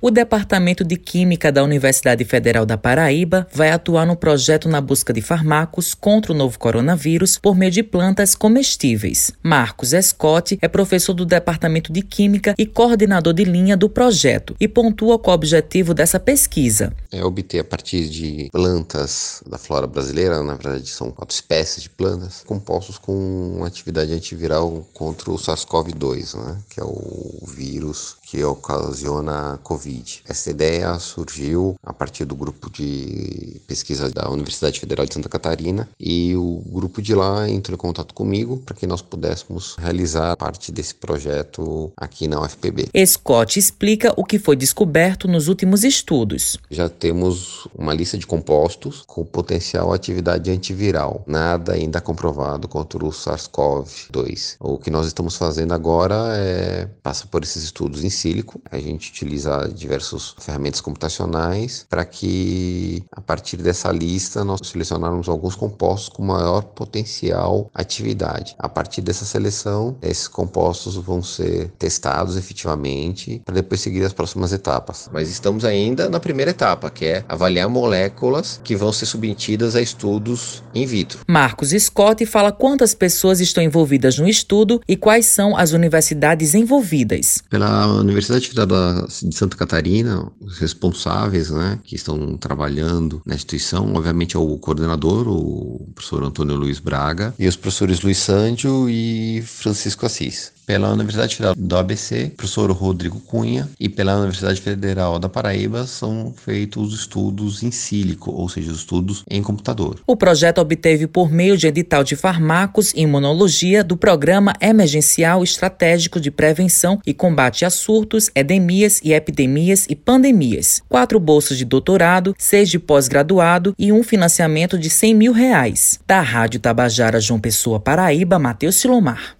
O Departamento de Química da Universidade Federal da Paraíba vai atuar no projeto na busca de fármacos contra o novo coronavírus por meio de plantas comestíveis. Marcos Scott é professor do Departamento de Química e coordenador de linha do projeto e pontua qual o objetivo dessa pesquisa. É obter a partir de plantas da flora brasileira, na verdade são quatro espécies de plantas, compostos com atividade antiviral contra o SARS-CoV-2, né, que é o vírus que ocasiona a Covid. Essa ideia surgiu a partir do grupo de pesquisa da Universidade Federal de Santa Catarina e o grupo de lá entrou em contato comigo para que nós pudéssemos realizar parte desse projeto aqui na UFPB. Scott explica o que foi descoberto nos últimos estudos. Já temos uma lista de compostos com potencial atividade antiviral, nada ainda comprovado contra o SARS-CoV-2. O que nós estamos fazendo agora é passar por esses estudos em sílico. A gente utiliza diversas ferramentas computacionais para que, a partir dessa lista, nós selecionarmos alguns compostos com maior potencial atividade. A partir dessa seleção, esses compostos vão ser testados efetivamente para depois seguir as próximas etapas. Mas estamos ainda na primeira etapa, que é avaliar moléculas que vão ser submetidas a estudos in vitro. Marcos Scott fala quantas pessoas estão envolvidas no estudo e quais são as universidades envolvidas. Pela Universidade Federal de Santa Catarina, os responsáveis, né, que estão trabalhando na instituição, obviamente é o coordenador, o professor Antônio Luiz Braga, e os professores Luiz Sândio e Francisco Assis pela Universidade Federal do ABC, professor Rodrigo Cunha, e pela Universidade Federal da Paraíba são feitos estudos em sílico, ou seja, estudos em computador. O projeto obteve por meio de edital de farmacos e imunologia do Programa Emergencial Estratégico de Prevenção e Combate a Surtos, Edemias e Epidemias e Pandemias, quatro bolsas de doutorado, seis de pós-graduado e um financiamento de 100 mil reais. Da Rádio Tabajara João Pessoa Paraíba, Matheus Silomar.